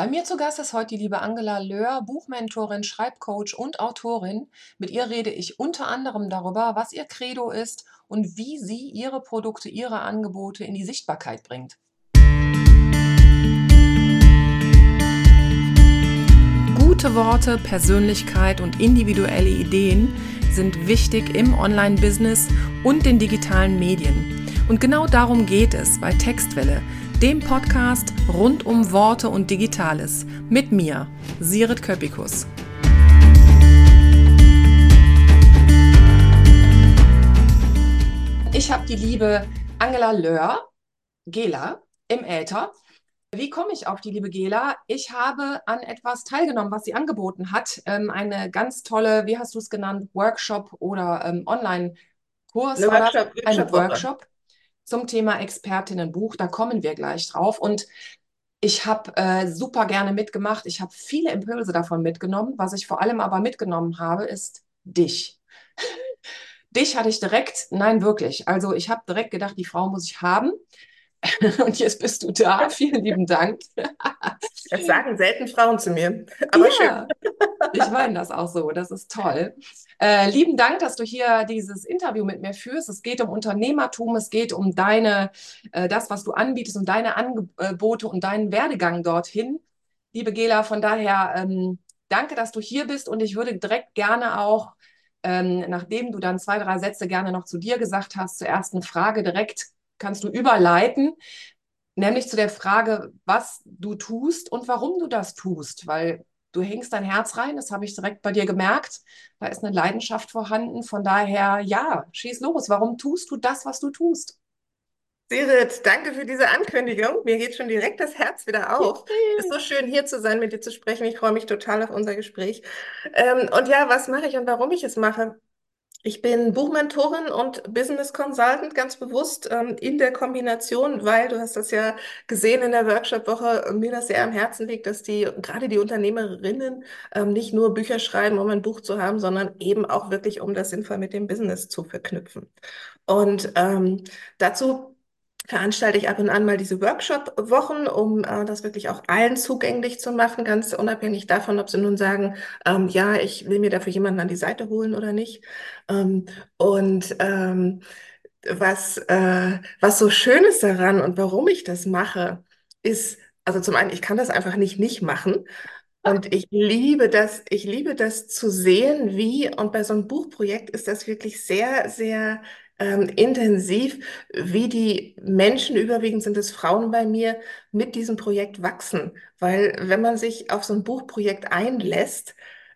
Bei mir zu Gast ist heute die liebe Angela Löhr, Buchmentorin, Schreibcoach und Autorin. Mit ihr rede ich unter anderem darüber, was ihr Credo ist und wie sie ihre Produkte, ihre Angebote in die Sichtbarkeit bringt. Gute Worte, Persönlichkeit und individuelle Ideen sind wichtig im Online-Business und den digitalen Medien. Und genau darum geht es bei Textwelle, dem Podcast rund um Worte und Digitales. Mit mir, Sirit Köpikus. Ich habe die liebe Angela Löhr, Gela, im Äther. Wie komme ich auf die liebe Gela? Ich habe an etwas teilgenommen, was sie angeboten hat. Ähm, eine ganz tolle, wie hast du es genannt, Workshop oder ähm, Online-Kurs. Eine Workshop, Workshop, eine Workshop zum Thema Expertinnenbuch. Da kommen wir gleich drauf. Und ich habe äh, super gerne mitgemacht. Ich habe viele Impulse davon mitgenommen. Was ich vor allem aber mitgenommen habe, ist dich. dich hatte ich direkt, nein, wirklich. Also ich habe direkt gedacht, die Frau muss ich haben. Und jetzt bist du da. Vielen lieben Dank. Das sagen selten Frauen zu mir. Aber ja, schön. Ich meine das auch so. Das ist toll. Äh, lieben Dank, dass du hier dieses Interview mit mir führst. Es geht um Unternehmertum, es geht um deine, äh, das, was du anbietest, um deine Angebote und deinen Werdegang dorthin. Liebe Gela, von daher ähm, danke, dass du hier bist und ich würde direkt gerne auch, ähm, nachdem du dann zwei, drei Sätze gerne noch zu dir gesagt hast, zur ersten Frage direkt kannst du überleiten, nämlich zu der Frage, was du tust und warum du das tust, weil du hängst dein Herz rein, das habe ich direkt bei dir gemerkt. Da ist eine Leidenschaft vorhanden. Von daher, ja, schieß los. Warum tust du das, was du tust? Sirit, danke für diese Ankündigung. Mir geht schon direkt das Herz wieder auf. Es ist so schön, hier zu sein, mit dir zu sprechen. Ich freue mich total auf unser Gespräch. Ähm, und ja, was mache ich und warum ich es mache? Ich bin Buchmentorin und Business Consultant, ganz bewusst ähm, in der Kombination, weil du hast das ja gesehen in der Workshop-Woche, mir das sehr am Herzen liegt, dass die, gerade die Unternehmerinnen, ähm, nicht nur Bücher schreiben, um ein Buch zu haben, sondern eben auch wirklich, um das sinnvoll mit dem Business zu verknüpfen. Und ähm, dazu veranstalte ich ab und an mal diese Workshop-Wochen, um äh, das wirklich auch allen zugänglich zu machen, ganz unabhängig davon, ob sie nun sagen, ähm, ja, ich will mir dafür jemanden an die Seite holen oder nicht. Ähm, und ähm, was, äh, was so schön ist daran und warum ich das mache, ist, also zum einen, ich kann das einfach nicht nicht machen. Und ich liebe das, ich liebe das zu sehen, wie, und bei so einem Buchprojekt ist das wirklich sehr, sehr ähm, intensiv, wie die Menschen, überwiegend sind es Frauen bei mir, mit diesem Projekt wachsen. Weil wenn man sich auf so ein Buchprojekt einlässt,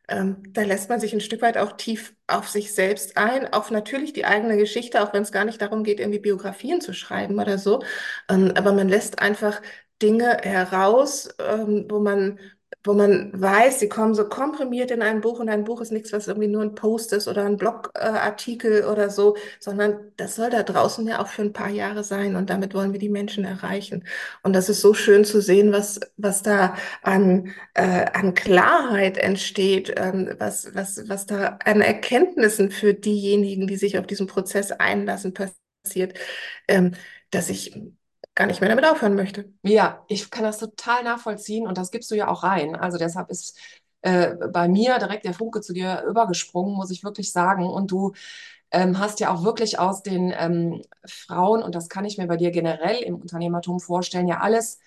ähm, da lässt man sich ein Stück weit auch tief auf sich selbst ein, auf natürlich die eigene Geschichte, auch wenn es gar nicht darum geht, irgendwie Biografien zu schreiben oder so. Ähm, aber man lässt einfach Dinge heraus, ähm, wo man wo man weiß, sie kommen so komprimiert in ein Buch und ein Buch ist nichts, was irgendwie nur ein Post ist oder ein Blogartikel oder so, sondern das soll da draußen ja auch für ein paar Jahre sein und damit wollen wir die Menschen erreichen. Und das ist so schön zu sehen, was, was da an, äh, an Klarheit entsteht, ähm, was, was, was da an Erkenntnissen für diejenigen, die sich auf diesen Prozess einlassen, passiert, ähm, dass ich gar nicht mehr damit aufhören möchte. Ja, ich kann das total nachvollziehen und das gibst du ja auch rein. Also deshalb ist äh, bei mir direkt der Funke zu dir übergesprungen, muss ich wirklich sagen. Und du ähm, hast ja auch wirklich aus den ähm, Frauen, und das kann ich mir bei dir generell im Unternehmertum vorstellen, ja alles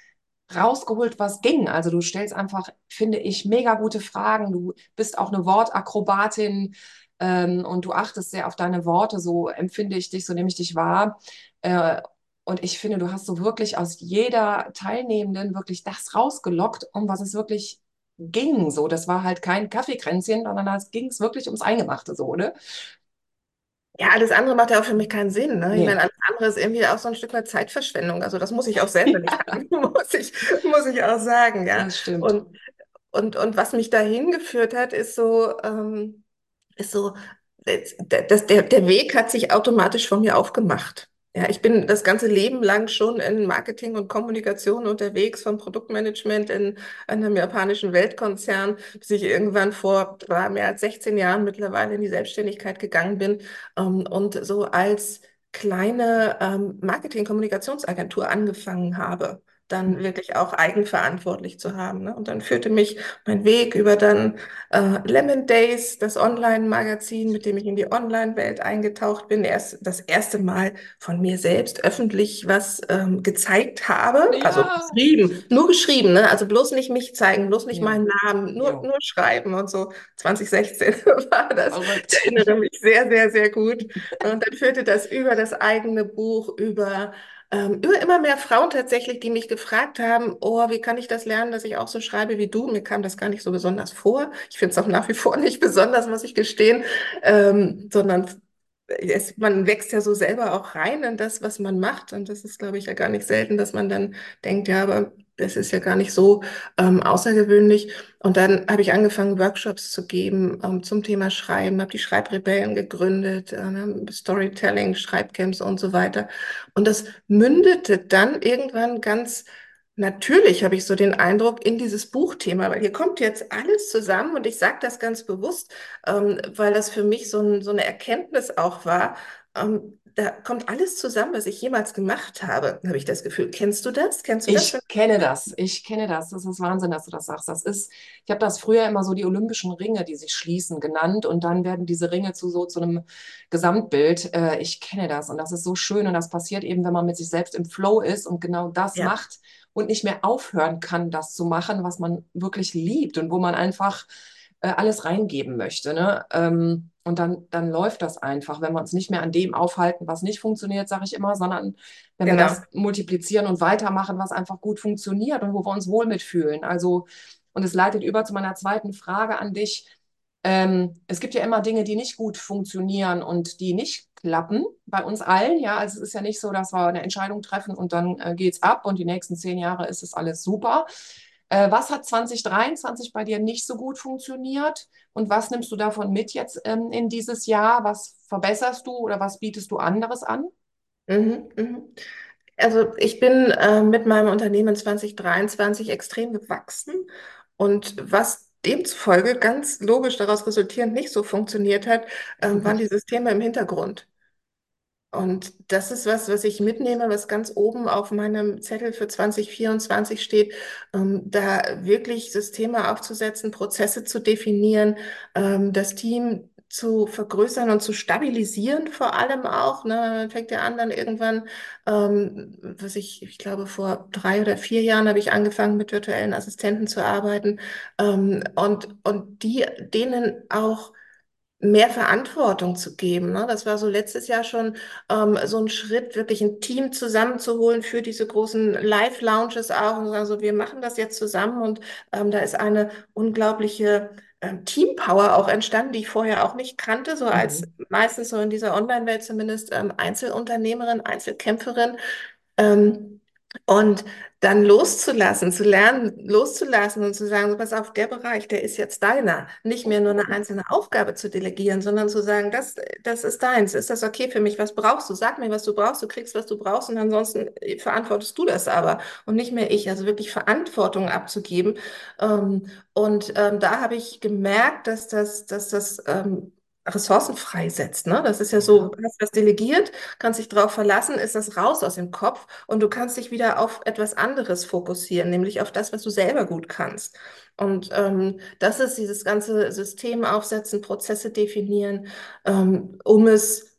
rausgeholt, was ging. Also du stellst einfach, finde ich, mega gute Fragen. Du bist auch eine Wortakrobatin ähm, und du achtest sehr auf deine Worte. So empfinde ich dich, so nehme ich dich wahr. Äh, und ich finde, du hast so wirklich aus jeder Teilnehmenden wirklich das rausgelockt, um was es wirklich ging. So, das war halt kein Kaffeekränzchen, sondern da ging es wirklich ums Eingemachte, so, ne? Ja, alles andere macht ja auch für mich keinen Sinn. Ne? Nee. Ich meine, alles andere ist irgendwie auch so ein Stück weit Zeitverschwendung. Also das muss ich auch selber nicht haben, muss ich, muss ich auch sagen. Ja, das stimmt. Und, und, und was mich dahin geführt hat, ist so, ähm, ist so, das, der, der Weg hat sich automatisch von mir aufgemacht. Ja, ich bin das ganze Leben lang schon in Marketing und Kommunikation unterwegs, vom Produktmanagement in einem japanischen Weltkonzern, bis ich irgendwann vor mehr als 16 Jahren mittlerweile in die Selbstständigkeit gegangen bin ähm, und so als kleine ähm, Marketing-Kommunikationsagentur angefangen habe. Dann wirklich auch eigenverantwortlich zu haben. Ne? Und dann führte mich mein Weg über dann äh, Lemon Days, das Online-Magazin, mit dem ich in die Online-Welt eingetaucht bin. Erst das erste Mal von mir selbst öffentlich was ähm, gezeigt habe, also Ja, geschrieben, nur geschrieben, ne? Also bloß nicht mich zeigen, bloß nicht ja, meinen Namen, nur, ja, nur schreiben und so. 2016 war das. Ich verrückt. erinnere mich sehr, sehr, sehr gut. Und dann führte das über das eigene Buch, über ähm, über immer mehr Frauen tatsächlich, die mich gefragt haben, oh, wie kann ich das lernen, dass ich auch so schreibe wie du? Mir kam das gar nicht so besonders vor. Ich finde es auch nach wie vor nicht besonders, muss ich gestehen, ähm, sondern es, man wächst ja so selber auch rein in das, was man macht. Und das ist, glaube ich, ja gar nicht selten, dass man dann denkt, ja, aber es ist ja gar nicht so ähm, außergewöhnlich. Und dann habe ich angefangen, Workshops zu geben ähm, zum Thema Schreiben, habe die Schreibrebellen gegründet, äh, ne, Storytelling, Schreibcamps und so weiter. Und das mündete dann irgendwann ganz Natürlich habe ich so den Eindruck in dieses Buchthema, weil hier kommt jetzt alles zusammen und ich sage das ganz bewusst, ähm, weil das für mich so, ein, so eine Erkenntnis auch war. Ähm, da kommt alles zusammen, was ich jemals gemacht habe, habe ich das Gefühl. Kennst du das? Kennst du das? Ich kenne das, ich kenne das. Das ist Wahnsinn, dass du das sagst. Das ist, ich habe das früher immer so die olympischen Ringe, die sich schließen, genannt und dann werden diese Ringe zu so zu einem Gesamtbild. Äh, ich kenne das und das ist so schön und das passiert eben, wenn man mit sich selbst im Flow ist und genau das Ja, macht und nicht mehr aufhören kann, das zu machen, was man wirklich liebt und wo man einfach äh, alles reingeben möchte. Ne? Ähm, und dann, dann läuft das einfach, wenn wir uns nicht mehr an dem aufhalten, was nicht funktioniert, sage ich immer, sondern wenn wir genau. das multiplizieren und weitermachen, was einfach gut funktioniert und wo wir uns wohl mitfühlen. Also, und es leitet über zu meiner zweiten Frage an dich. Ähm, es gibt ja immer Dinge, die nicht gut funktionieren und die nicht klappen bei uns allen. Ja, also es ist ja nicht so, dass wir eine Entscheidung treffen und dann äh, geht's ab und die nächsten zehn Jahre ist es alles super. Äh, was hat 2023 bei dir nicht so gut funktioniert und was nimmst du davon mit jetzt ähm, in dieses Jahr? Was verbesserst du oder was bietest du anderes an? Mhm, mhm. Also ich bin äh, mit meinem Unternehmen 2023 extrem gewachsen und was demzufolge ganz logisch daraus resultierend nicht so funktioniert hat, ähm, waren die Systeme im Hintergrund. Und das ist was, was ich mitnehme, was ganz oben auf meinem Zettel für 2024 steht, ähm, da wirklich Systeme aufzusetzen, Prozesse zu definieren, ähm, das Team zu vergrößern und zu stabilisieren vor allem auch. Ne? Fängt ja an, dann irgendwann, ähm, was ich, ich glaube, vor drei oder vier Jahren habe ich angefangen, mit virtuellen Assistenten zu arbeiten ähm, und, und die, denen auch mehr Verantwortung zu geben. Ne? Das war so letztes Jahr schon ähm, so ein Schritt, wirklich ein Team zusammenzuholen für diese großen Live-Lounges auch und sagen so, wir machen das jetzt zusammen und ähm, da ist eine unglaubliche ähm, Teampower auch entstanden, die ich vorher auch nicht kannte, so als Mhm. meistens so in dieser Online-Welt zumindest ähm, Einzelunternehmerin, Einzelkämpferin. Ähm, und dann loszulassen, zu lernen, loszulassen und zu sagen, so, pass auf, der Bereich, der ist jetzt deiner. Nicht mehr nur eine einzelne Aufgabe zu delegieren, sondern zu sagen, das, das ist deins. Ist das okay für mich? Was brauchst du? Sag mir, was du brauchst. Du kriegst, was du brauchst und ansonsten äh, verantwortest du das aber und nicht mehr ich. Also wirklich Verantwortung abzugeben. Ähm, und ähm, da habe ich gemerkt, dass das, dass das ähm, Ressourcen freisetzt. Ne? Das ist ja so, du hast was delegiert, kannst dich darauf verlassen, ist das raus aus dem Kopf und du kannst dich wieder auf etwas anderes fokussieren, nämlich auf das, was du selber gut kannst. Und ähm, das ist dieses ganze System aufsetzen, Prozesse definieren, ähm, um es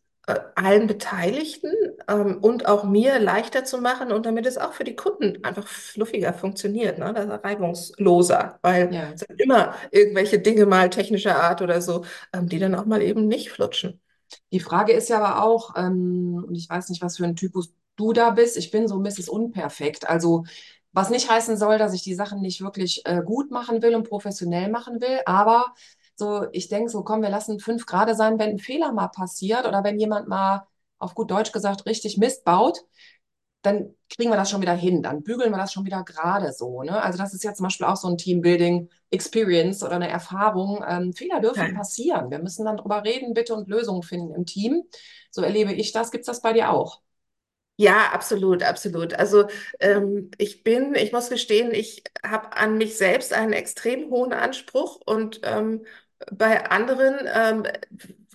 allen Beteiligten ähm, und auch mir leichter zu machen und damit es auch für die Kunden einfach fluffiger funktioniert, ne? Das ist reibungsloser, weil ja. es sind immer irgendwelche Dinge mal technischer Art oder so, ähm, die dann auch mal eben nicht flutschen. Die Frage ist ja aber auch, ähm, und ich weiß nicht, was für ein Typus du da bist. Ich bin so Mrs. Unperfekt. Also, was nicht heißen soll, dass ich die Sachen nicht wirklich äh, gut machen will und professionell machen will. Aber so, ich denke so, komm, wir lassen fünf gerade sein, wenn ein Fehler mal passiert oder wenn jemand mal auf gut Deutsch gesagt richtig Mist baut, dann kriegen wir das schon wieder hin, dann bügeln wir das schon wieder gerade so. Ne? Also das ist ja zum Beispiel auch so ein Teambuilding-Experience oder eine Erfahrung. Ähm, Fehler dürfen Nein. passieren. Wir müssen dann drüber reden, bitte und Lösungen finden im Team. So erlebe ich das. Gibt es das bei dir auch? Ja, absolut, absolut. Also ähm, ich bin, ich muss gestehen, ich habe an mich selbst einen extrem hohen Anspruch und ähm, bei anderen ähm,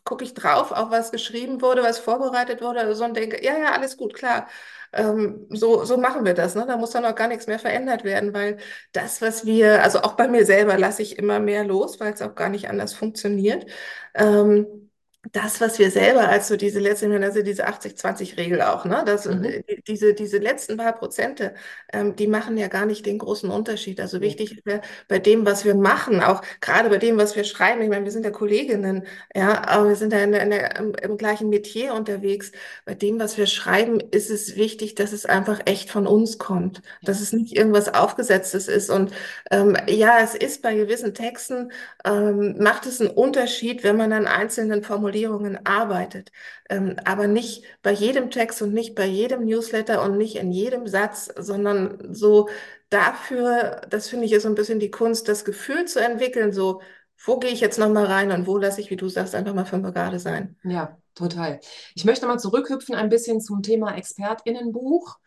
gucke ich drauf, auch was geschrieben wurde, was vorbereitet wurde oder so und denke, ja, ja, alles gut, klar. Ähm, so, so machen wir das. Ne? Da muss dann auch gar nichts mehr verändert werden, weil das, was wir, also auch bei mir selber lasse ich immer mehr los, weil es auch gar nicht anders funktioniert. Ähm, das, was wir selber als so diese letzten, also diese 80-20-Regel auch, ne? Das, Mhm. äh, diese, diese letzten paar Prozente, ähm, die machen ja gar nicht den großen Unterschied. Also wichtig ist ja bei dem, was wir machen, auch gerade bei dem, was wir schreiben. Ich meine, wir sind ja Kolleginnen, ja, aber wir sind ja in in der, im, im gleichen Metier unterwegs. Bei dem, was wir schreiben, ist es wichtig, dass es einfach echt von uns kommt, dass es nicht irgendwas Aufgesetztes ist. Und ähm, ja, es ist bei gewissen Texten, ähm, macht es einen Unterschied, wenn man an einzelnen Formulierungen arbeitet. Ähm, aber nicht bei jedem Text und nicht bei jedem Newsletter und nicht in jedem Satz, sondern so dafür, das finde ich ist so ein bisschen die Kunst, das Gefühl zu entwickeln, so, wo gehe ich jetzt nochmal rein und wo lasse ich, wie du sagst, einfach mal fünf gerade sein. Ja, total. Ich möchte mal zurückhüpfen ein bisschen zum Thema ExpertInnenbuch.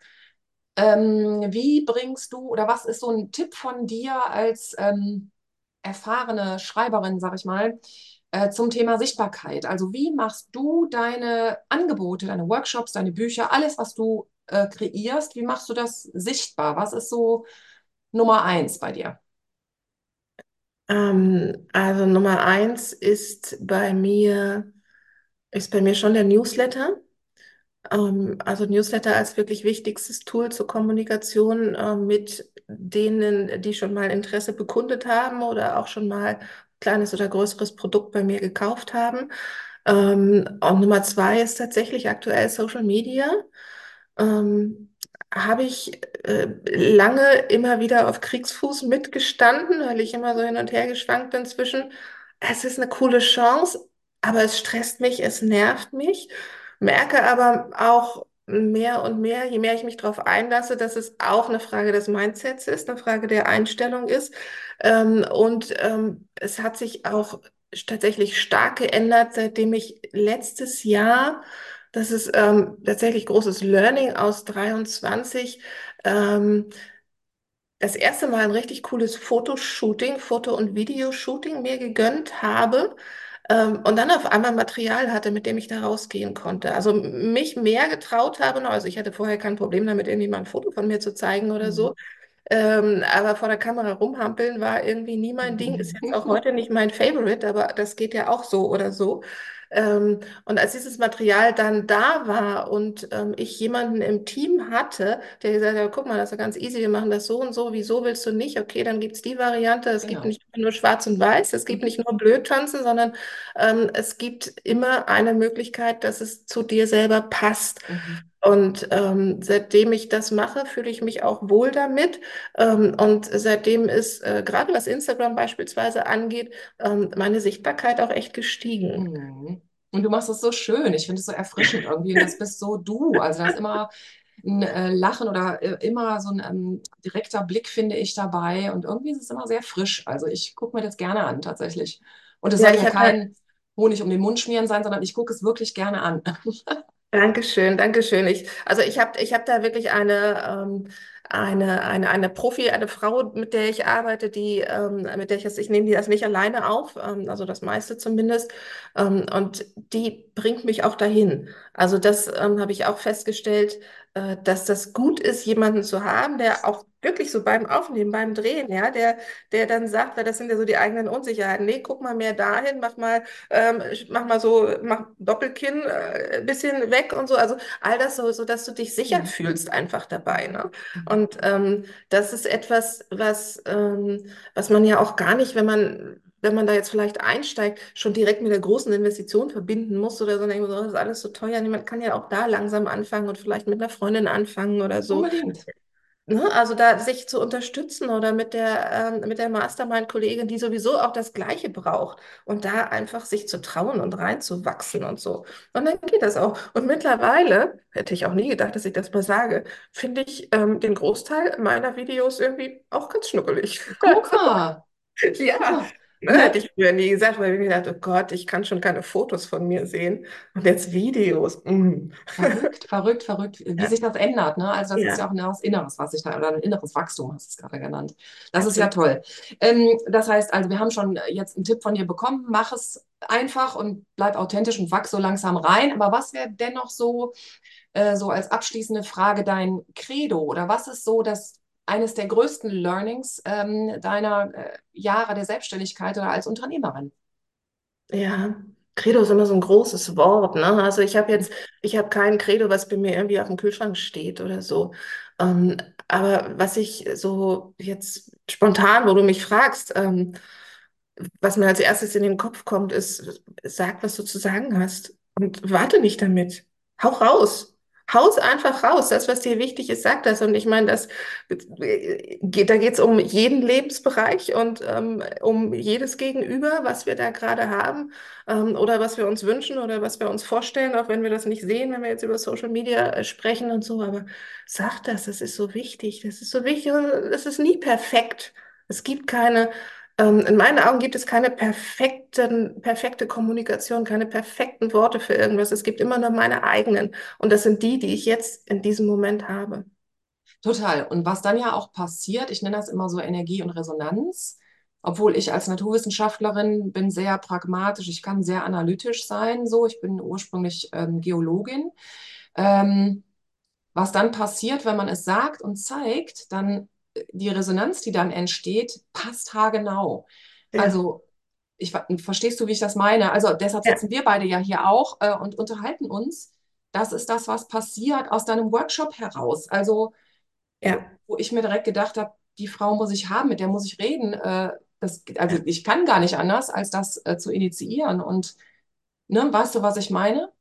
Ähm, wie bringst du oder was ist so ein Tipp von dir als ähm, erfahrene Schreiberin, sag ich mal, äh, zum Thema Sichtbarkeit? Also wie machst du deine Angebote, deine Workshops, deine Bücher, alles, was du äh, kreierst, wie machst du das sichtbar? Was ist so Nummer eins bei dir? Ähm, also Nummer eins ist bei mir, ist bei mir schon der Newsletter. Ähm, also Newsletter als wirklich wichtigstes Tool zur Kommunikation äh, mit denen, die schon mal Interesse bekundet haben oder auch schon mal kleines oder größeres Produkt bei mir gekauft haben. Ähm, und Nummer zwei ist tatsächlich aktuell Social Media. Ähm, habe ich äh, lange immer wieder auf Kriegsfuß mitgestanden, weil ich immer so hin und her geschwankt bin zwischen, es ist eine coole Chance, aber es stresst mich, es nervt mich. Merke aber auch mehr und mehr, je mehr ich mich darauf einlasse, dass es auch eine Frage des Mindsets ist, eine Frage der Einstellung ist. Ähm, und ähm, es hat sich auch tatsächlich stark geändert, seitdem ich letztes Jahr, das ist ähm, tatsächlich großes Learning aus 23, ähm, das erste Mal ein richtig cooles Fotoshooting, Foto- und Videoshooting mir gegönnt habe und dann auf einmal Material hatte, mit dem ich da rausgehen konnte. Also mich mehr getraut habe. Also ich hatte vorher kein Problem damit, irgendwie mal ein Foto von mir zu zeigen oder so. Mhm. Ähm, aber vor der Kamera rumhampeln war irgendwie nie mein Ding. Ist jetzt auch heute nicht mein Favorite, aber das geht ja auch so oder so. Ähm, und als dieses Material dann da war und ähm, ich jemanden im Team hatte, der gesagt hat, guck mal, das ist ja ganz easy, wir machen das so und so, wieso willst du nicht? Okay, dann gibt es die Variante. Es gibt Genau. nicht nur schwarz und weiß, es gibt Mhm. nicht nur blöd tanzen, sondern ähm, es gibt immer eine Möglichkeit, dass es zu dir selber passt. Mhm. Und ähm, seitdem ich das mache, fühle ich mich auch wohl damit. Ähm, und seitdem ist, äh, gerade was Instagram beispielsweise angeht, ähm, meine Sichtbarkeit auch echt gestiegen. Mhm. Und du machst es so schön. Ich finde es so erfrischend irgendwie. Und das bist so du. Also da ist immer ein äh, Lachen oder äh, immer so ein ähm, direkter Blick, finde ich, dabei. Und irgendwie ist es immer sehr frisch. Also ich gucke mir das gerne an, tatsächlich. Und es Ja, soll ja halt kein Honig um den Mund schmieren sein, sondern ich gucke es wirklich gerne an. Dankeschön, Dankeschön. Ich, also ich habe ich hab da wirklich eine, ähm, eine, eine, eine Profi, eine Frau, mit der ich arbeite, die, ähm, mit der ich das, ich nehme die das nicht alleine auf, ähm, also das meiste zumindest. Ähm, und die bringt mich auch dahin. Also das ähm, habe ich auch festgestellt, äh, dass das gut ist, jemanden zu haben, der auch wirklich so beim Aufnehmen, beim Drehen, ja, der, der dann sagt, weil das sind ja so die eigenen Unsicherheiten. Nee, guck mal mehr dahin, mach mal ähm, ich mach mal so, mach Doppelkinn äh, ein bisschen weg und so. Also all das so, so, dass du dich sicher Mhm. fühlst einfach dabei, ne? Mhm. Und ähm, das ist etwas, was, ähm, was man ja auch gar nicht, wenn man, wenn man da jetzt vielleicht einsteigt, schon direkt mit der großen Investition verbinden muss oder so, dann denkt man so, das ist alles so teuer. Man kann ja auch da langsam anfangen und vielleicht mit einer Freundin anfangen oder so. Unbedingt. Ne? Also da sich zu unterstützen oder mit der, ähm, mit der Mastermind-Kollegin, die sowieso auch das Gleiche braucht und da einfach sich zu trauen und reinzuwachsen und so. Und dann geht das auch. Und mittlerweile, hätte ich auch nie gedacht, dass ich das mal sage, finde ich ähm, den Großteil meiner Videos irgendwie auch ganz schnuckelig. Guck mal. Ja, ne, hätte ich früher nie gesagt, weil ich mir gedacht, oh Gott, ich kann schon keine Fotos von mir sehen. Und jetzt Videos. Mm. Verrückt, verrückt, verrückt, wie Ja, sich das ändert, ne? Also das ist ja ja, auch ein inneres was sich da, oder ein inneres Wachstum, hast du es gerade genannt. Das ist ja absolut. toll. Ähm, das heißt also, wir haben schon jetzt einen Tipp von dir bekommen, mach es einfach und bleib authentisch und wachs so langsam rein. Aber was wäre dennoch so, äh, so als abschließende Frage dein Credo? Oder was ist so das eines der größten Learnings ähm, deiner äh, Jahre der Selbstständigkeit oder als Unternehmerin? Ja, Credo ist immer so ein großes Wort, ne? Also ich habe jetzt, ich habe kein Credo, was bei mir irgendwie auf dem Kühlschrank steht oder so. Ähm, aber was ich so jetzt spontan, wo du mich fragst, ähm, was mir als erstes in den Kopf kommt, ist, sag, was du zu sagen hast und warte nicht damit. Hau raus. Haus einfach raus. Das, was dir wichtig ist, sag das. Und ich meine, das geht, da geht es um jeden Lebensbereich und ähm, um jedes Gegenüber, was wir da gerade haben ähm, oder was wir uns wünschen oder was wir uns vorstellen, auch wenn wir das nicht sehen, wenn wir jetzt über Social Media äh, sprechen und so. Aber sag das, das ist so wichtig. Das ist so wichtig. Es ist nie perfekt. Es gibt keine ähm, in meinen Augen gibt es keine perfekten, perfekte Kommunikation, keine perfekten Worte für irgendwas. Es gibt immer nur meine eigenen. Und das sind die, die ich jetzt in diesem Moment habe. Total. Und was dann ja auch passiert, ich nenne das immer so Energie und Resonanz, obwohl ich als Naturwissenschaftlerin bin sehr pragmatisch, ich kann sehr analytisch sein, so, ich bin ursprünglich ähm, Geologin. Ähm, was dann passiert, wenn man es sagt und zeigt, dann die Resonanz, die dann entsteht, passt haargenau. Ja. Also, ich, verstehst du, wie ich das meine? Also, deshalb Ja. sitzen wir beide ja hier auch äh, und unterhalten uns. Das ist das, was passiert aus deinem Workshop heraus. Also, Ja. wo ich mir direkt gedacht habe, die Frau muss ich haben, mit der muss ich reden. Äh, das, also, ich kann gar nicht anders, als das äh, zu initiieren. Und, ne, weißt du, was ich meine?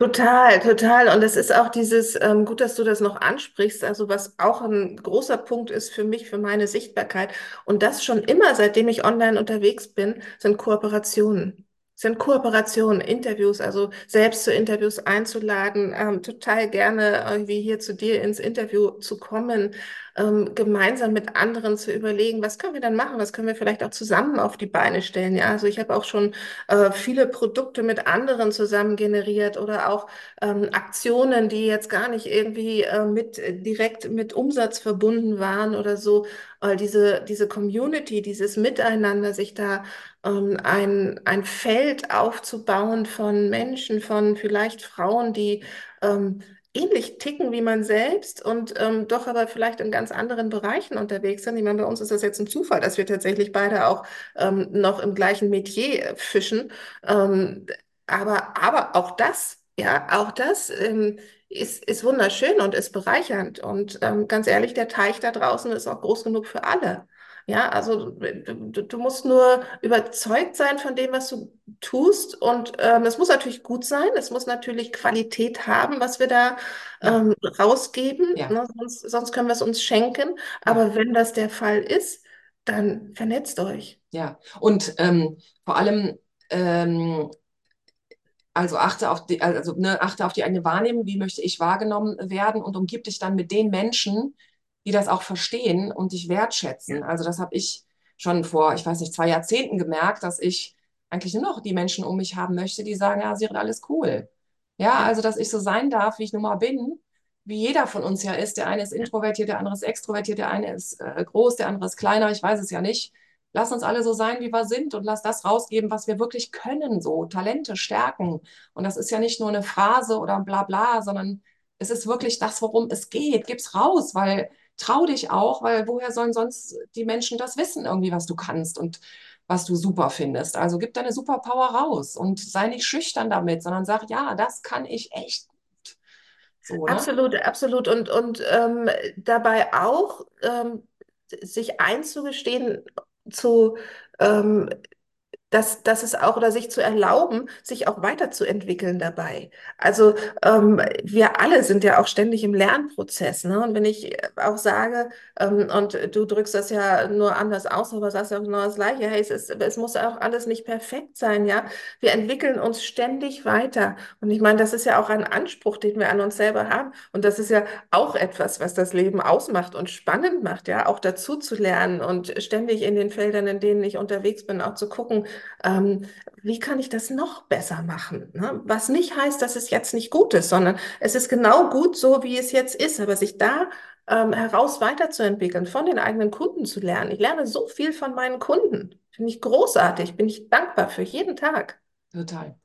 Total, total. Und es ist auch dieses, ähm, gut, dass du das noch ansprichst, also was auch ein großer Punkt ist für mich, für meine Sichtbarkeit. Und das schon immer, seitdem ich online unterwegs bin, sind Kooperationen. Sind Kooperationen, Interviews, also selbst zu Interviews einzuladen, ähm, total gerne irgendwie hier zu dir ins Interview zu kommen, ähm, gemeinsam mit anderen zu überlegen, was können wir dann machen, was können wir vielleicht auch zusammen auf die Beine stellen. Ja, also ich habe auch schon äh, viele Produkte mit anderen zusammen generiert oder auch ähm, Aktionen, die jetzt gar nicht irgendwie äh, mit direkt mit Umsatz verbunden waren oder so. Weil diese, diese Community, dieses Miteinander, sich da ähm, ein, ein Feld aufzubauen von Menschen, von vielleicht Frauen, die ähm, ähnlich ticken wie man selbst und ähm, doch aber vielleicht in ganz anderen Bereichen unterwegs sind. Ich meine, bei uns ist das jetzt ein Zufall, dass wir tatsächlich beide auch ähm, noch im gleichen Metier fischen. Ähm, aber, aber auch das, ja, auch das ähm, ist, ist wunderschön und ist bereichernd. Und ähm, ganz ehrlich, der Teich da draußen ist auch groß genug für alle. Ja, also du, du musst nur überzeugt sein von dem, was du tust. Und ähm, es muss natürlich gut sein, es muss natürlich Qualität haben, was wir da ähm, rausgeben. ja, Ne? Sonst, sonst können wir es uns schenken. Aber wenn das der Fall ist, dann vernetzt euch. Ja, und ähm, vor allem, ähm, also achte auf die, also, ne, achte auf die eigene Wahrnehmung, wie möchte ich wahrgenommen werden und umgib dich dann mit den Menschen, die das auch verstehen und dich wertschätzen. Also das habe ich schon vor, ich weiß nicht, zwei Jahrzehnten gemerkt, dass ich eigentlich nur noch die Menschen um mich haben möchte, die sagen, ja, Sirit, alles cool. Ja, Ja, also dass ich so sein darf, wie ich nun mal bin, wie jeder von uns ja ist. Der eine ist introvertiert, der andere ist extrovertiert, der eine ist äh, groß, der andere ist kleiner, ich weiß es ja nicht. Lass uns alle so sein, wie wir sind und lass das rausgeben, was wir wirklich können, so Talente, Stärken. Und das ist ja nicht nur eine Phrase oder ein Blabla, sondern es ist wirklich das, worum es geht. Gib's raus, weil trau dich auch, weil woher sollen sonst die Menschen das wissen, irgendwie, was du kannst und was du super findest. Also gib deine Superpower raus und sei nicht schüchtern damit, sondern sag, ja, das kann ich echt gut. So, ne? absolut, absolut. Und, und ähm, dabei auch ähm, sich einzugestehen, zu, ähm, dass, dass es auch oder sich zu erlauben, sich auch weiterzuentwickeln dabei. Also ähm, wir alle sind ja auch ständig im Lernprozess. Ne? Und wenn ich auch sage, ähm, und du drückst das ja nur anders aus, aber sagst ja auch genau das Gleiche, hey, es ist, es muss auch alles nicht perfekt sein, ja. Wir entwickeln uns ständig weiter. Und ich meine, das ist ja auch ein Anspruch, den wir an uns selber haben. Und das ist ja auch etwas, was das Leben ausmacht und spannend macht, ja, auch dazu zu lernen und ständig in den Feldern, in denen ich unterwegs bin, auch zu gucken, ähm, wie kann ich das noch besser machen? Ne? Was nicht heißt, dass es jetzt nicht gut ist, sondern es ist genau gut so, wie es jetzt ist, aber sich da ähm, heraus weiterzuentwickeln, von den eigenen Kunden zu lernen. Ich lerne so viel von meinen Kunden. finde ich großartig, bin ich dankbar für jeden Tag. Total.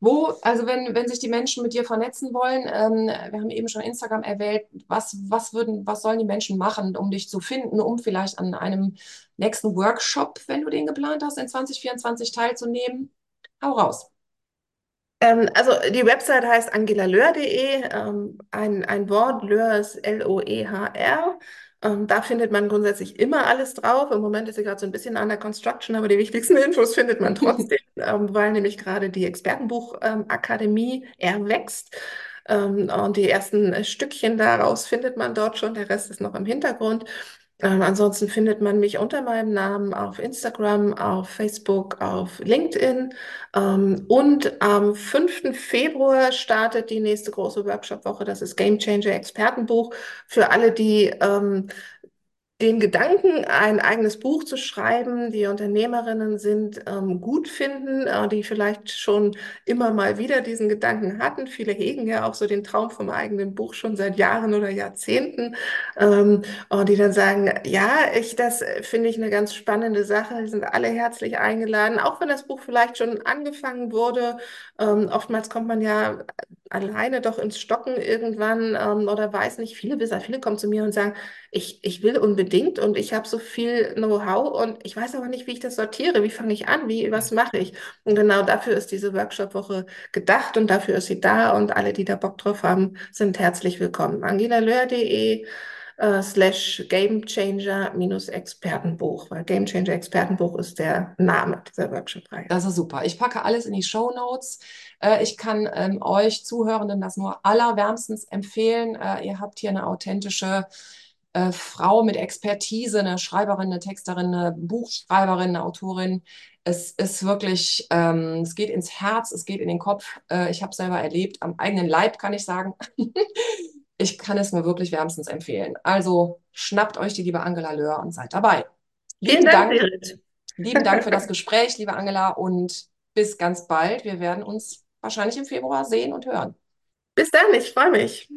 Wo, also wenn, wenn sich die Menschen mit dir vernetzen wollen, ähm, wir haben eben schon Instagram erwähnt, was, was würden, was sollen die Menschen machen, um dich zu finden, um vielleicht an einem nächsten Workshop, wenn du den geplant hast, in 2024 teilzunehmen? Hau raus. Ähm, also die Website heißt angelalöhr.de, ähm, ein, ein Wort, Löhr ist L-O-E-H-R. Ähm, da findet man grundsätzlich immer alles drauf. Im Moment ist sie gerade so ein bisschen under construction, aber die wichtigsten Infos findet man trotzdem, ähm, weil nämlich gerade die Expertenbuchakademie ähm, erwächst. Ähm, und die ersten Stückchen daraus findet man dort schon, der Rest ist noch im Hintergrund. Ähm, ansonsten findet man mich unter meinem Namen auf Instagram, auf Facebook, auf LinkedIn. Ähm, und am 5. Februar startet die nächste große Workshop-Woche. Das ist Game Changer Expertenbuch für alle, die ähm, den Gedanken, ein eigenes Buch zu schreiben, die Unternehmerinnen sind, ähm, gut finden, äh, die vielleicht schon immer mal wieder diesen Gedanken hatten. Viele hegen ja auch so den Traum vom eigenen Buch schon seit Jahren oder Jahrzehnten, ähm, und die dann sagen, ja, ich, das finde ich eine ganz spannende Sache. Die sind alle herzlich eingeladen, auch wenn das Buch vielleicht schon angefangen wurde. Ähm, oftmals kommt man ja alleine doch ins Stocken irgendwann ähm, oder weiß nicht, viele, viele kommen zu mir und sagen, ich, ich will unbedingt und ich habe so viel Know-how und ich weiß aber nicht, wie ich das sortiere, wie fange ich an, wie, was mache ich? Und genau dafür ist diese Workshop-Woche gedacht und dafür ist sie da und alle, die da Bock drauf haben, sind herzlich willkommen. angelalöhr.de äh, slash Gamechanger-Expertenbuch, weil Gamechanger Expertenbuch ist der Name dieser Workshop-Reihe. Das ist super. Ich packe alles in die Show Notes. Äh, ich kann ähm, euch Zuhörenden das nur allerwärmstens empfehlen. Äh, ihr habt hier eine authentische äh, Frau mit Expertise, eine Schreiberin, eine Texterin, eine Buchschreiberin, eine Autorin. Es ist wirklich, ähm, es geht ins Herz, es geht in den Kopf. Äh, ich habe selber erlebt, am eigenen Leib kann ich sagen. ich kann es nur wirklich wärmstens empfehlen. Also schnappt euch die liebe Angela Löhr und seid dabei. Lieben Dank, Dank lieben Dank für das Gespräch, liebe Angela, und bis ganz bald. Wir werden uns wahrscheinlich im Februar sehen und hören. Bis dann, ich freue mich.